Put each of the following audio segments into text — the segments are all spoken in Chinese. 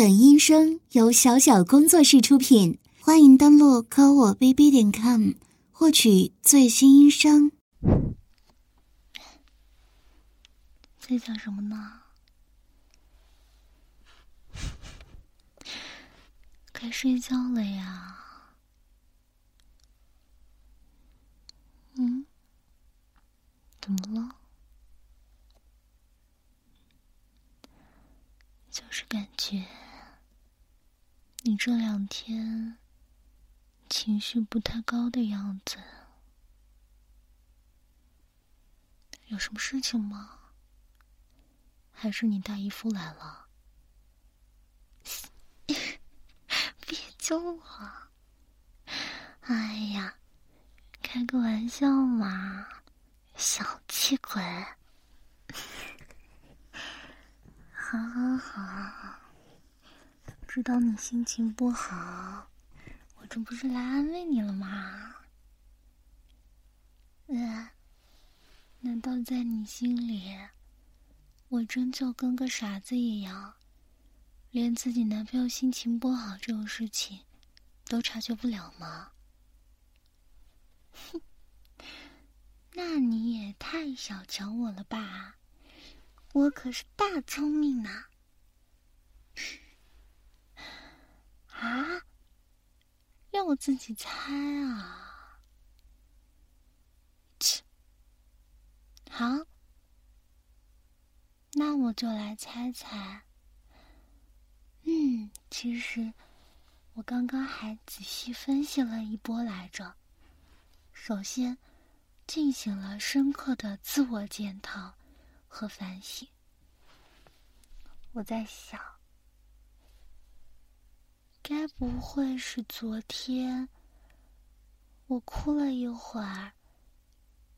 本音声由小小工作室出品，欢迎登录科我 bb 点 com 获取最新音声。在想什么呢？该睡觉了呀。嗯？怎么了？就是感觉。你这两天情绪不太高的样子，有什么事情吗？还是你大姨夫来了？别叫我！哎呀，开个玩笑嘛，小气鬼！好 好好。知道你心情不好，我这不是来安慰你了吗？嗯，难道在你心里，我真就跟个傻子一样，连自己男朋友心情不好这种事情都察觉不了吗？哼，那你也太小瞧我了吧！我可是大聪明呢。啊让我自己猜啊！切，好，那我就来猜猜。嗯，其实我刚刚还仔细分析了一波来着。首先，进行了深刻的自我检讨和反省。我在想。该不会是昨天我哭了一会儿，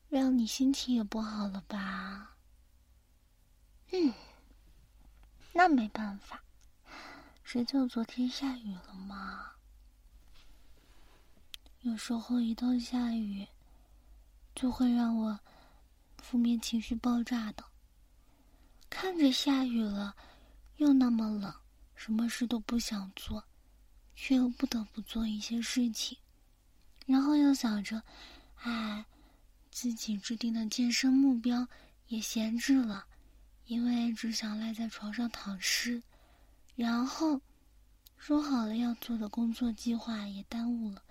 让你心情也不好了吧？嗯，那没办法，谁叫昨天下雨了嘛？有时候一到下雨，就会让我负面情绪爆炸的。看着下雨了，又那么冷，什么事都不想做。却又不得不做一些事情，然后又想着，哎，自己制定的健身目标也闲置了，因为只想赖在床上躺尸，然后说好了要做的工作计划也耽误了，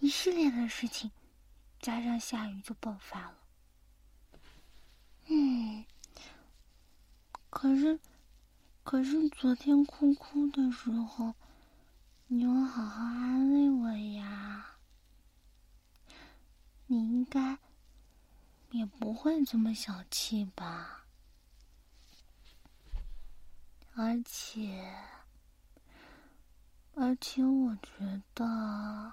一系列的事情，加上下雨就爆发了。嗯，可是，可是昨天哭哭的时候。你要好好安慰我呀！你应该也不会这么小气吧？而且，而且，我觉得，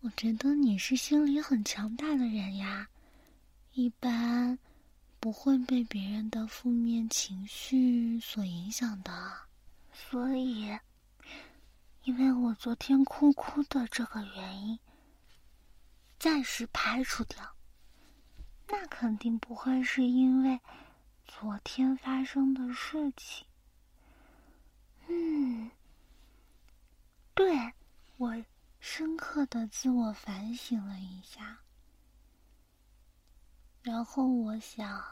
我觉得你是心理很强大的人呀，一般不会被别人的负面情绪所影响的。所以，因为我昨天哭哭的这个原因，暂时排除掉，那肯定不会是因为昨天发生的事情。嗯，对，我深刻的自我反省了一下，然后我想，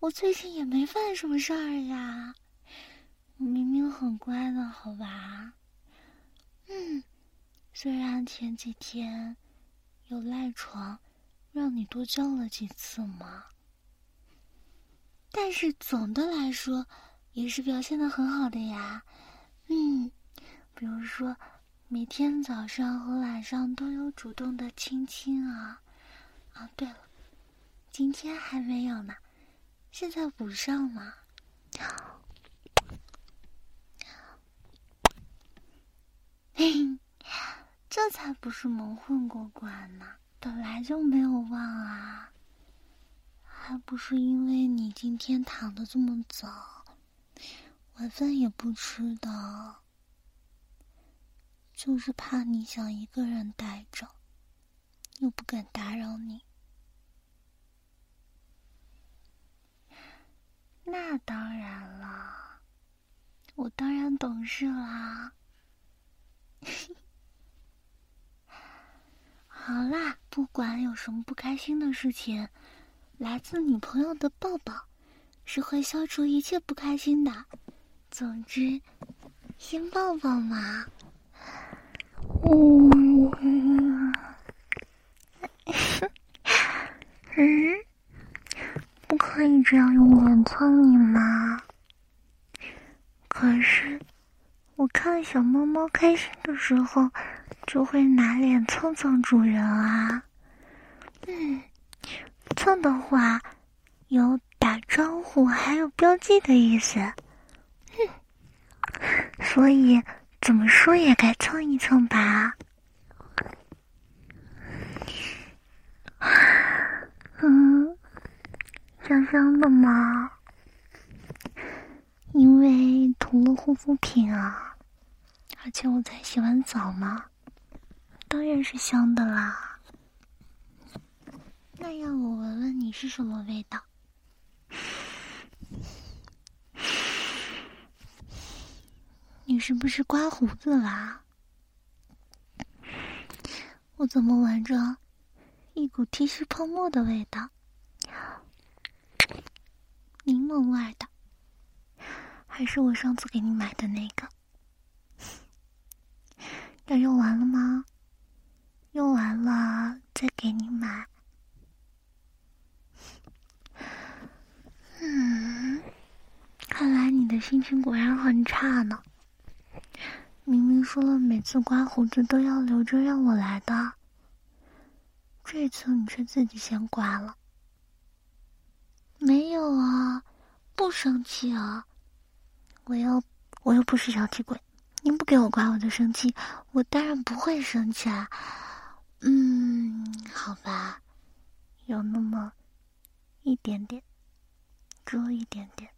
我最近也没犯什么事儿呀。明明很乖的，好吧？嗯，虽然前几天有赖床，让你多叫了几次嘛，但是总的来说也是表现的很好的呀。嗯，比如说每天早上和晚上都有主动的亲亲啊。啊，对了，今天还没有呢，现在补上了。这才不是蒙混过关呢，本来就没有忘啊。还不是因为你今天躺的这么早，晚饭也不吃的，就是怕你想一个人待着，又不敢打扰你。那当然了，我当然懂事啦。好啦，不管有什么不开心的事情，来自女朋友的抱抱是会消除一切不开心的。总之，先抱抱嘛。嗯，不可以这样用脸蹭你吗？可是，我看小猫猫开心的时候。就会拿脸蹭蹭主人啊，嗯，蹭的话有打招呼还有标记的意思，嗯，所以怎么说也该蹭一蹭吧，嗯，香香的吗？因为涂了护肤品啊，而且我才洗完澡嘛。当然是香的啦。那让我闻闻你是什么味道？你是不是刮胡子啦？我怎么闻着一股剃须泡沫的味道？柠檬味的，还是我上次给你买的那个？要用完了吗？用完了再给你买。嗯，看来你的心情果然很差呢。明明说了每次刮胡子都要留着让我来的，这次你却自己先刮了。没有啊，不生气啊。我又我又不是小气鬼，你不给我刮我就生气，我当然不会生气啊。嗯，好吧，有那么一点点，只有一点点。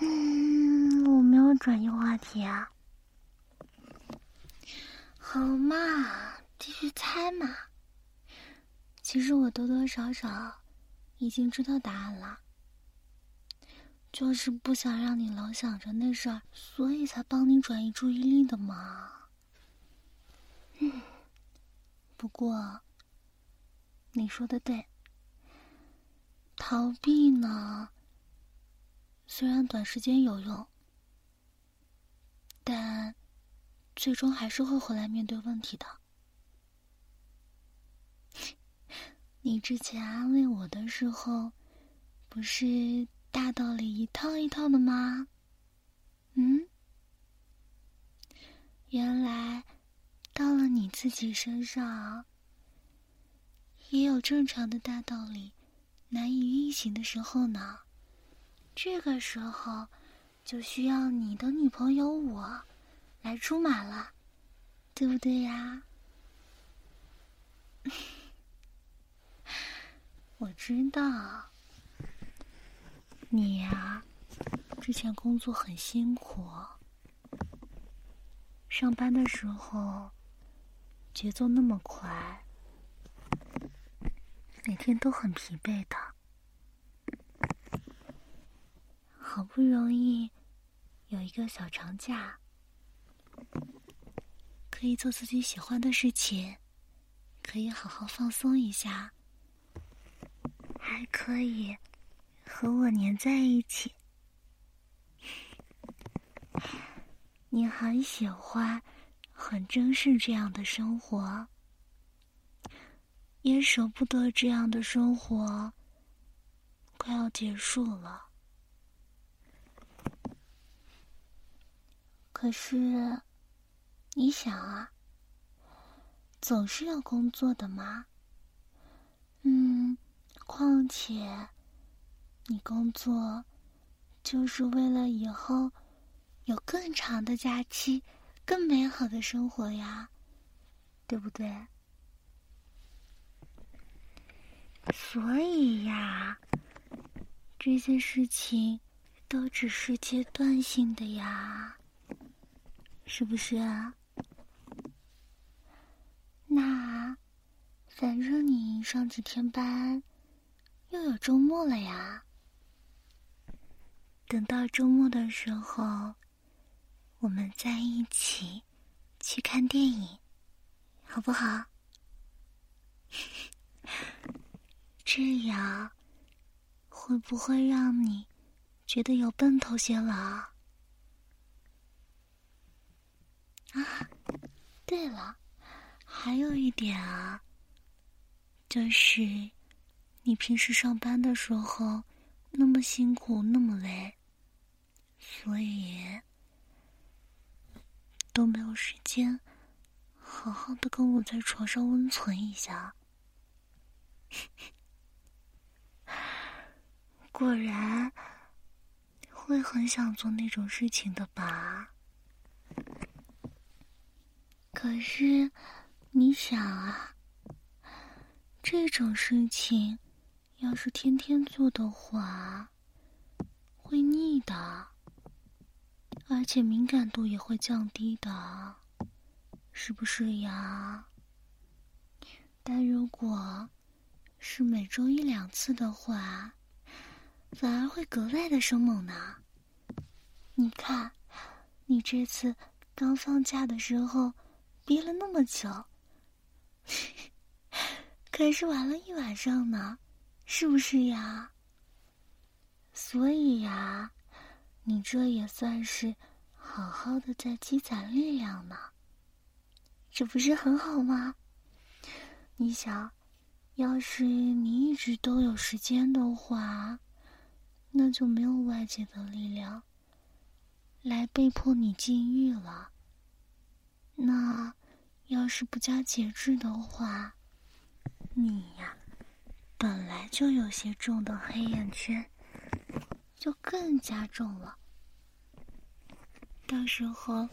嗯，我没有转移话题啊。好嘛，继续猜嘛。其实我多多少少已经知道答案了，就是不想让你老想着那事儿，所以才帮你转移注意力的嘛。嗯，不过你说的对，逃避呢，虽然短时间有用，但最终还是会回来面对问题的。你之前安慰我的时候，不是大道理一套一套的吗？嗯，原来。到了你自己身上，也有正常的大道理难以运行的时候呢。这个时候，就需要你的女朋友我来出马了，对不对呀？我知道，你呀，之前工作很辛苦，上班的时候。节奏那么快，每天都很疲惫的。好不容易有一个小长假，可以做自己喜欢的事情，可以好好放松一下，还可以和我黏在一起。你很喜欢。很珍视这样的生活，也舍不得这样的生活快要结束了。可是，你想啊，总是要工作的嘛。嗯，况且，你工作就是为了以后有更长的假期。更美好的生活呀，对不对？所以呀，这些事情都只是阶段性的呀，是不是？那反正你上几天班又有周末了呀！等到周末的时候，我们在一起去看电影，好不好？这样会不会让你觉得有奔头些了？啊，对了，还有一点啊，就是你平时上班的时候那么辛苦，那么累，所以都没有时间好好的跟我在床上温存一下。果然会很想做那种事情的吧？可是你想啊，这种事情要是天天做的话，会腻的，而且敏感度也会降低的，是不是呀？但如果是每周一两次的话，反而会格外的生猛呢。你看，你这次刚放假的时候憋了那么久，可是玩了一晚上呢，是不是呀？所以呀，你这也算是好好的在积攒力量呢，这不是很好吗？你想，要是你一直都有时间的话。那就没有外界的力量来被迫你禁欲了。那要是不加节制的话，你呀，本来就有些重的黑眼圈，就更加重了。到时候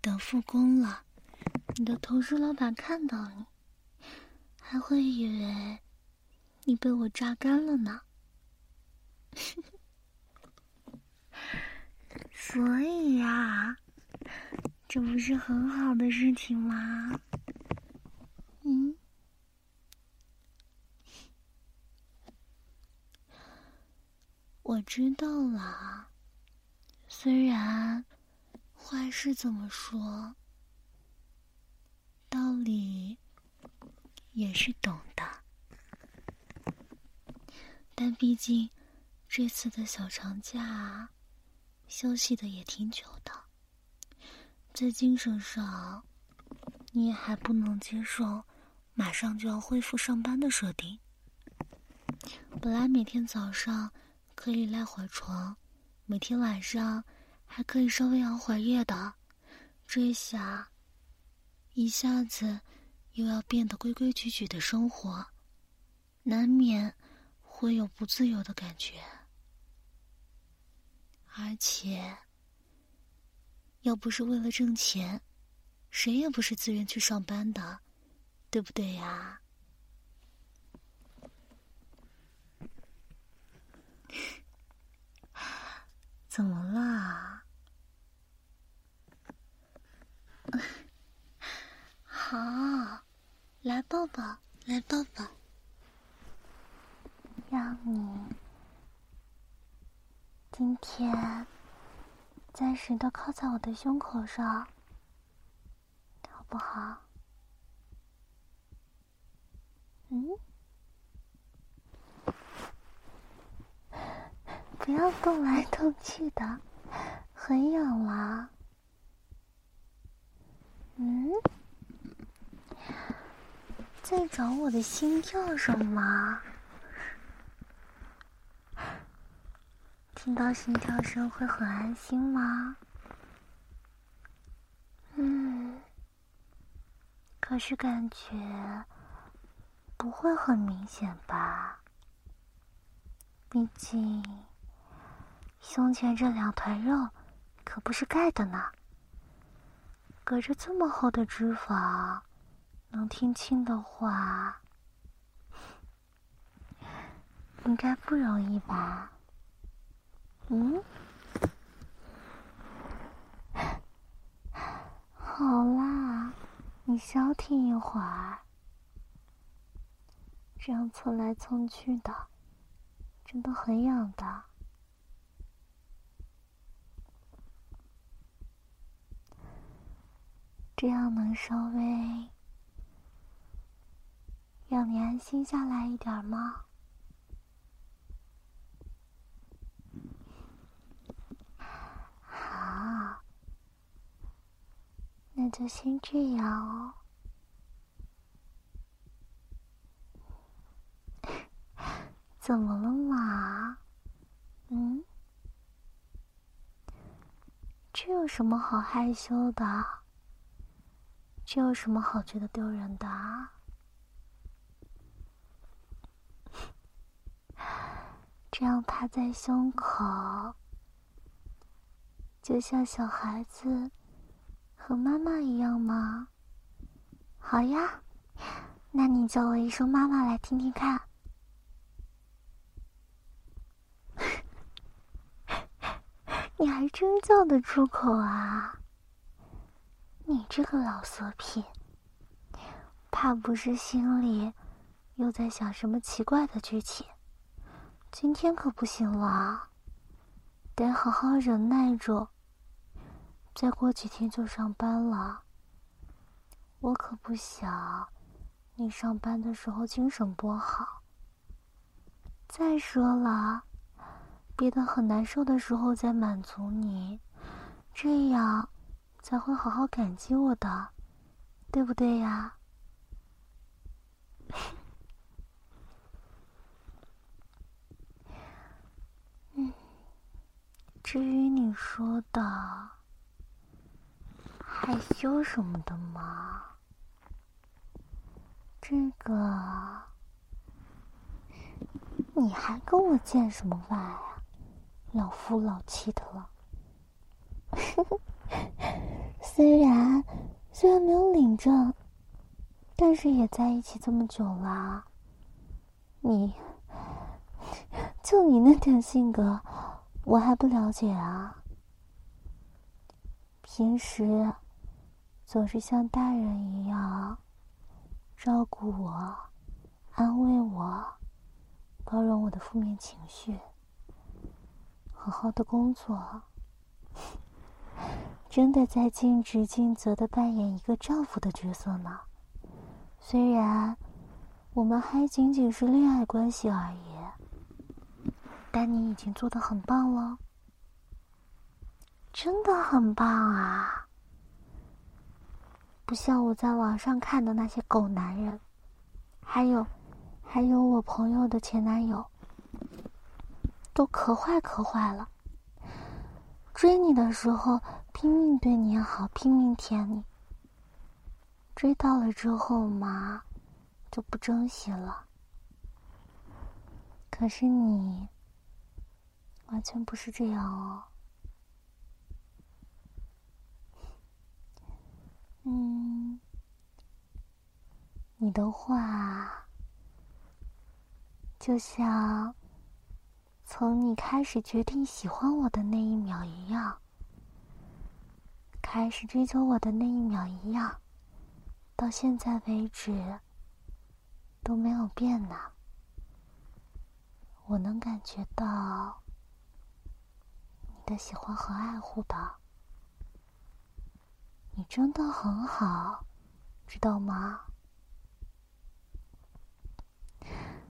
等复工了，你的同事老板看到你，还会以为你被我榨干了呢。所以呀，这不是很好的事情吗？嗯，我知道了。虽然话是这么说，道理也是懂的，但毕竟。这次的小长假，休息的也挺久的，在精神上，你也还不能接受马上就要恢复上班的设定。本来每天早上可以赖会床，每天晚上还可以稍微熬会夜的，这下一下子又要变得规规矩矩的生活，难免会有不自由的感觉。而且，要不是为了挣钱，谁也不是自愿去上班的，对不对呀？怎么了？好，来抱抱，来抱抱，让你。今天暂时的靠在我的胸口上，好不好？嗯，不要动来动去的，很痒啦。嗯，在找我的心跳声吗？听到心跳声会很安心吗？嗯，可是感觉不会很明显吧？毕竟胸前这两团肉可不是盖的呢，隔着这么厚的脂肪，能听清的话，应该不容易吧？嗯，好啦，你消停一会儿。这样蹭来蹭去的，真的很痒的。这样能稍微让你安心下来一点吗？好，那就先这样哦。怎么了嘛？嗯？这有什么好害羞的？这有什么好觉得丢人的？这样趴在胸口，就像小孩子和妈妈一样吗？好呀，那你叫我一声妈妈来听听看。你还真叫得出口啊！你这个老色批，怕不是心里又在想什么奇怪的剧情？今天可不行了，得好好忍耐住。再过几天就上班了，我可不想你上班的时候精神不好。再说了，憋得很难受的时候再满足你，这样。才会好好感激我的，对不对呀？至于你说的害羞什么的嘛，这个你还跟我见什么外啊？老夫老妻的了。虽然虽然没有领证，但是也在一起这么久了。你就你那点性格，我还不了解啊？平时总是像大人一样照顾我、安慰我、包容我的负面情绪，好好的工作。真的在尽职尽责的扮演一个丈夫的角色呢。虽然我们还仅仅是恋爱关系而已，但你已经做的很棒了，真的很棒啊！不像我在网上看的那些狗男人，还有还有我朋友的前男友，都可坏可坏了。追你的时候。拼命对你好，拼命舔你。追到了之后嘛，就不珍惜了。可是你完全不是这样哦。嗯，你的话就像从你开始决定喜欢我的那一秒一样。开始追求我的那一秒一样，到现在为止都没有变呢。我能感觉到你的喜欢和爱护的，你真的很好，知道吗？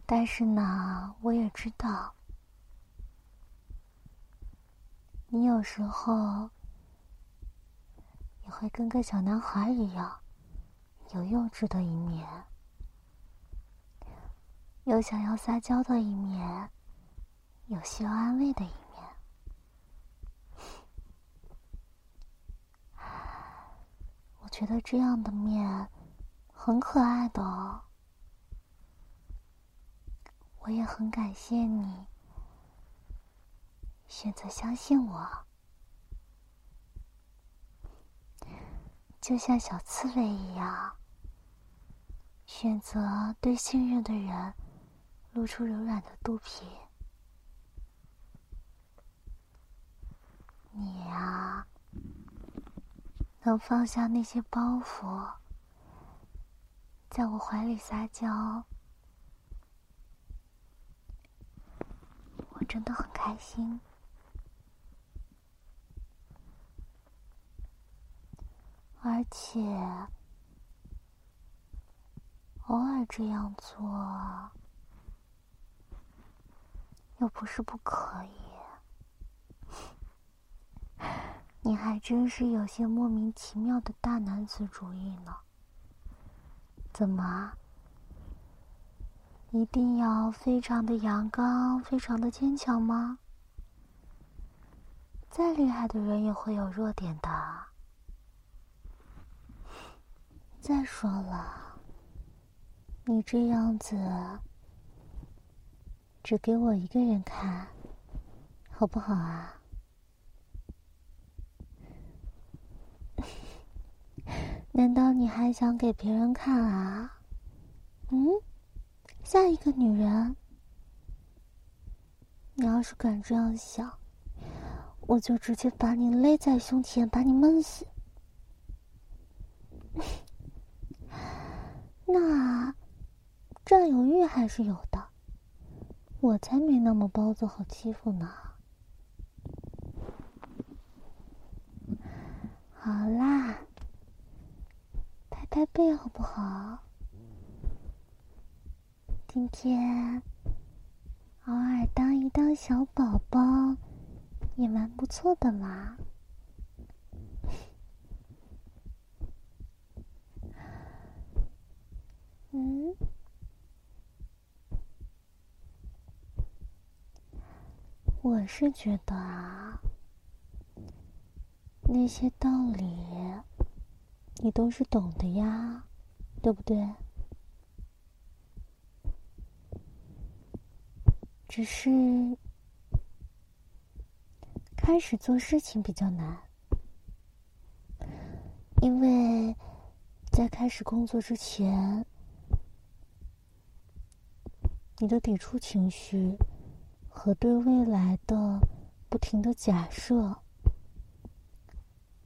但是呢，我也知道，你有时候。也会跟个小男孩一样，有幼稚的一面，有想要撒娇的一面，有需要安慰的一面。我觉得这样的面很可爱的，哦我也很感谢你选择相信我。就像小刺猬一样，选择对信任的人露出柔软的肚皮。你呀，能放下那些包袱，在我怀里撒娇，我真的很开心。而且，偶尔这样做，又不是不可以。你还真是有些莫名其妙的大男子主义呢。怎么？一定要非常的阳刚，非常的坚强吗？再厉害的人也会有弱点的。再说了，你这样子只给我一个人看，好不好啊？难道你还想给别人看啊？嗯，下一个女人，你要是敢这样想，我就直接把你勒在胸前，把你闷死。那占有欲还是有的，我才没那么包子好欺负呢。好啦，拍拍背好不好？今天偶尔当一当小宝宝也蛮不错的嘛。嗯，我是觉得啊，那些道理你都是懂的呀，对不对？只是开始做事情比较难，因为在开始工作之前。你的抵触情绪和对未来的不停的假设，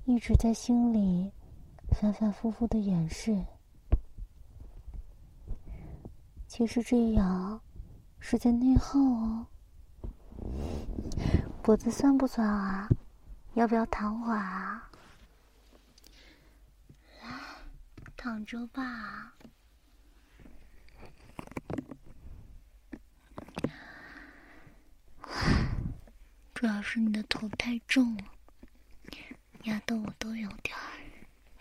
一直在心里反反复复的掩饰。其实这样是在内耗哦。脖子酸不酸啊？要不要躺会儿啊？来，躺着吧。主要是你的头太重了，压得我都有点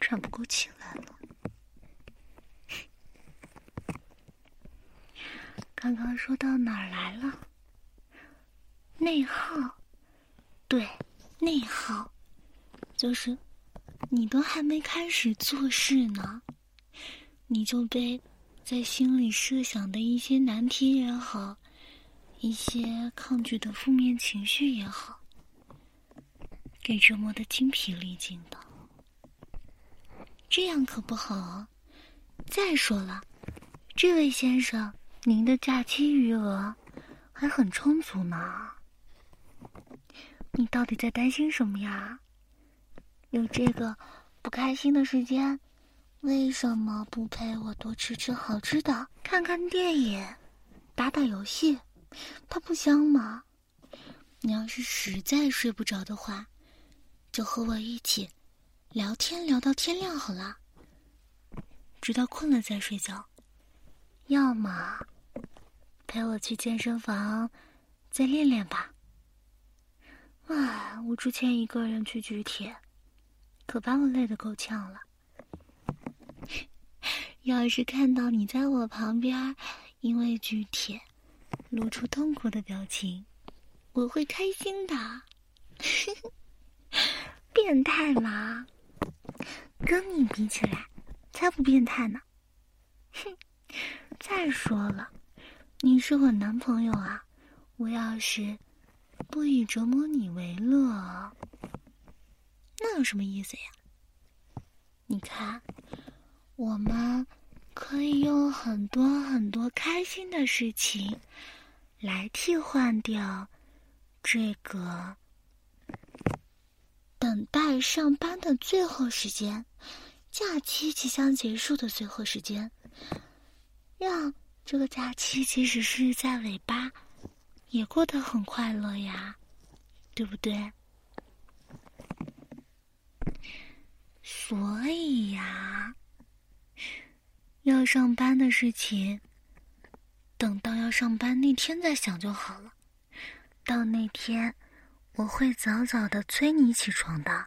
喘不过气来了。刚刚说到哪儿来了？内耗，对，内耗，就是你都还没开始做事呢，你就被在心里设想的一些难题也好。一些抗拒的负面情绪也好，给折磨的精疲力尽的，这样可不好。再说了，这位先生，您的假期余额还很充足呢。你到底在担心什么呀？有这个不开心的时间，为什么不陪我多吃吃好吃的，看看电影，打打游戏？它不香吗？你要是实在睡不着的话，就和我一起聊天聊到天亮好了，直到困了再睡觉。要么陪我去健身房再练练吧。啊，我之前一个人去举铁，可把我累得够呛了。要是看到你在我旁边，因为举铁。露出痛苦的表情，我会开心的。变态吗？跟你比起来，才不变态呢。哼！再说了，你是我男朋友啊，我要是不以折磨你为乐，那有什么意思呀？你看，我们可以用很多很多开心的事情。来替换掉这个等待上班的最后时间，假期即将结束的最后时间，让这个假期即使是在尾巴，也过得很快乐呀，对不对？所以呀，要上班的事情，等到要上班那天再想就好了。到那天，我会早早的催你起床的，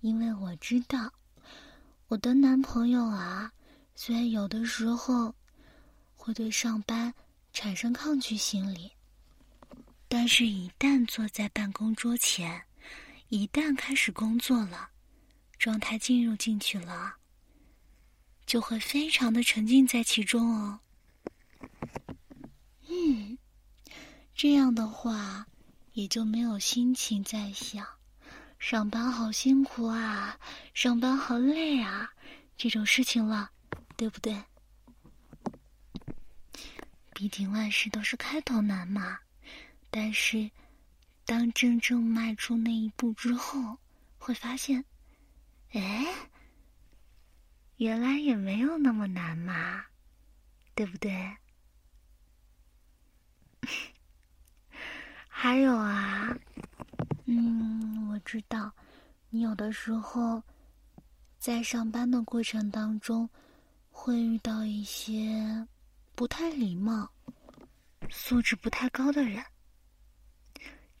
因为我知道，我的男朋友啊，虽然有的时候会对上班产生抗拒心理，但是一旦坐在办公桌前，一旦开始工作了。状态进入进去了，就会非常的沉浸在其中哦。嗯，这样的话，也就没有心情在想上班好辛苦啊，上班好累啊这种事情了，对不对？毕竟万事都是开头难嘛。但是，当真正迈出那一步之后，会发现。哎，原来也没有那么难嘛，对不对？还有啊，嗯，我知道你有的时候在上班的过程当中会遇到一些不太礼貌、素质不太高的人，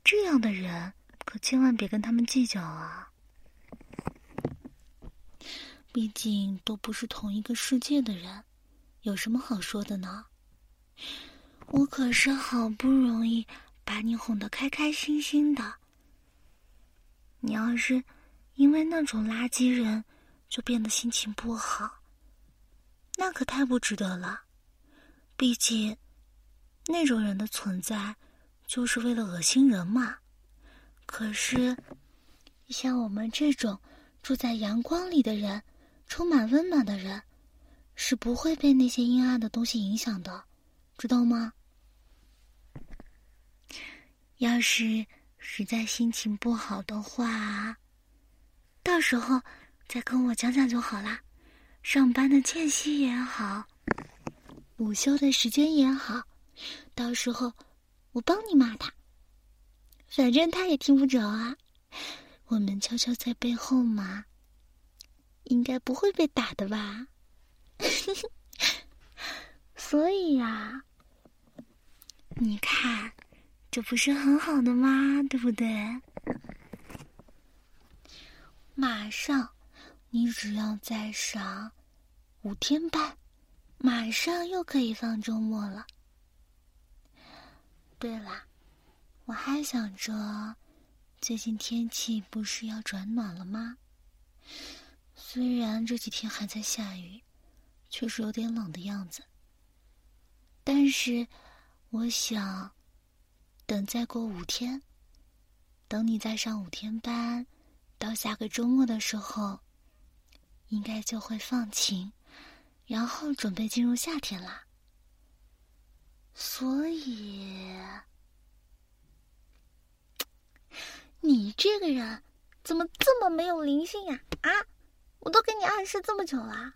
这样的人可千万别跟他们计较啊。毕竟都不是同一个世界的人，有什么好说的呢？我可是好不容易把你哄得开开心心的，你要是因为那种垃圾人就变得心情不好，那可太不值得了。毕竟那种人的存在就是为了恶心人嘛。可是像我们这种住在阳光里的人。充满温暖的人，是不会被那些阴暗的东西影响的，知道吗？要是实在心情不好的话，到时候再跟我讲讲就好啦。上班的间隙也好，午休的时间也好，到时候我帮你骂他，反正他也听不着啊。我们悄悄在背后骂。应该不会被打的吧？所以呀，你看，这不是很好的吗？对不对？马上，你只要再上五天班，马上又可以放周末了。对了，我还想着，最近天气不是要转暖了吗？虽然这几天还在下雨，确实有点冷的样子。但是，我想，等再过五天，等你再上五天班，到下个周末的时候，应该就会放晴，然后准备进入夏天啦。所以，你这个人怎么这么没有灵性呀？啊！我都给你暗示这么久了，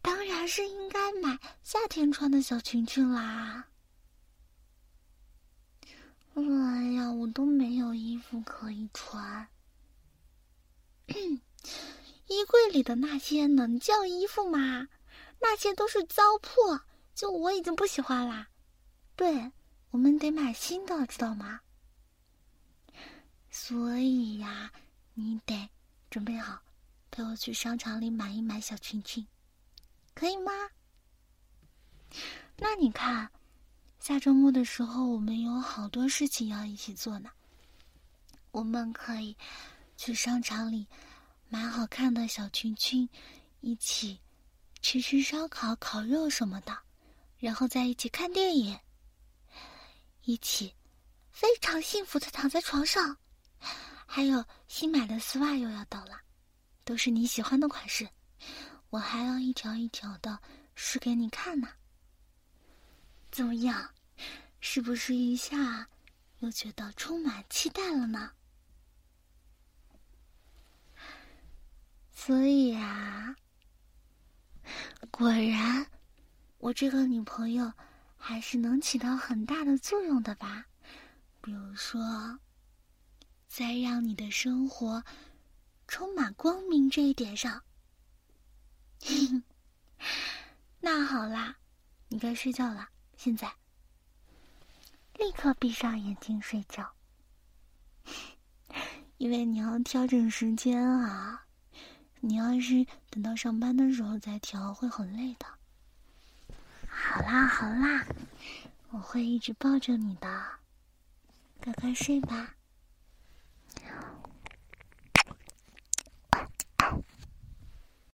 当然是应该买夏天穿的小裙裙啦。哎呀，我都没有衣服可以穿，衣柜里的那些能叫衣服吗？那些都是糟粕，就我已经不喜欢啦。对，我们得买新的，知道吗？所以呀，你得准备好。陪我去商场里买一买小裙裙，可以吗？那你看，下周末的时候我们有好多事情要一起做呢。我们可以去商场里买好看的小裙裙，一起吃吃烧烤、烤肉什么的，然后在一起看电影，一起非常幸福的躺在床上。还有新买的丝袜又要到了。都是你喜欢的款式，我还要一条一条的试给你看呢。怎么样，是不是一下又觉得充满期待了呢？所以啊，果然，我这个女朋友还是能起到很大的作用的吧？比如说，在让你的生活充满光明这一点上。那好啦，你该睡觉了，现在立刻闭上眼睛睡觉，因为你要调整时间啊。你要是等到上班的时候再调，会很累的。好啦好啦，我会一直抱着你的，快快睡吧。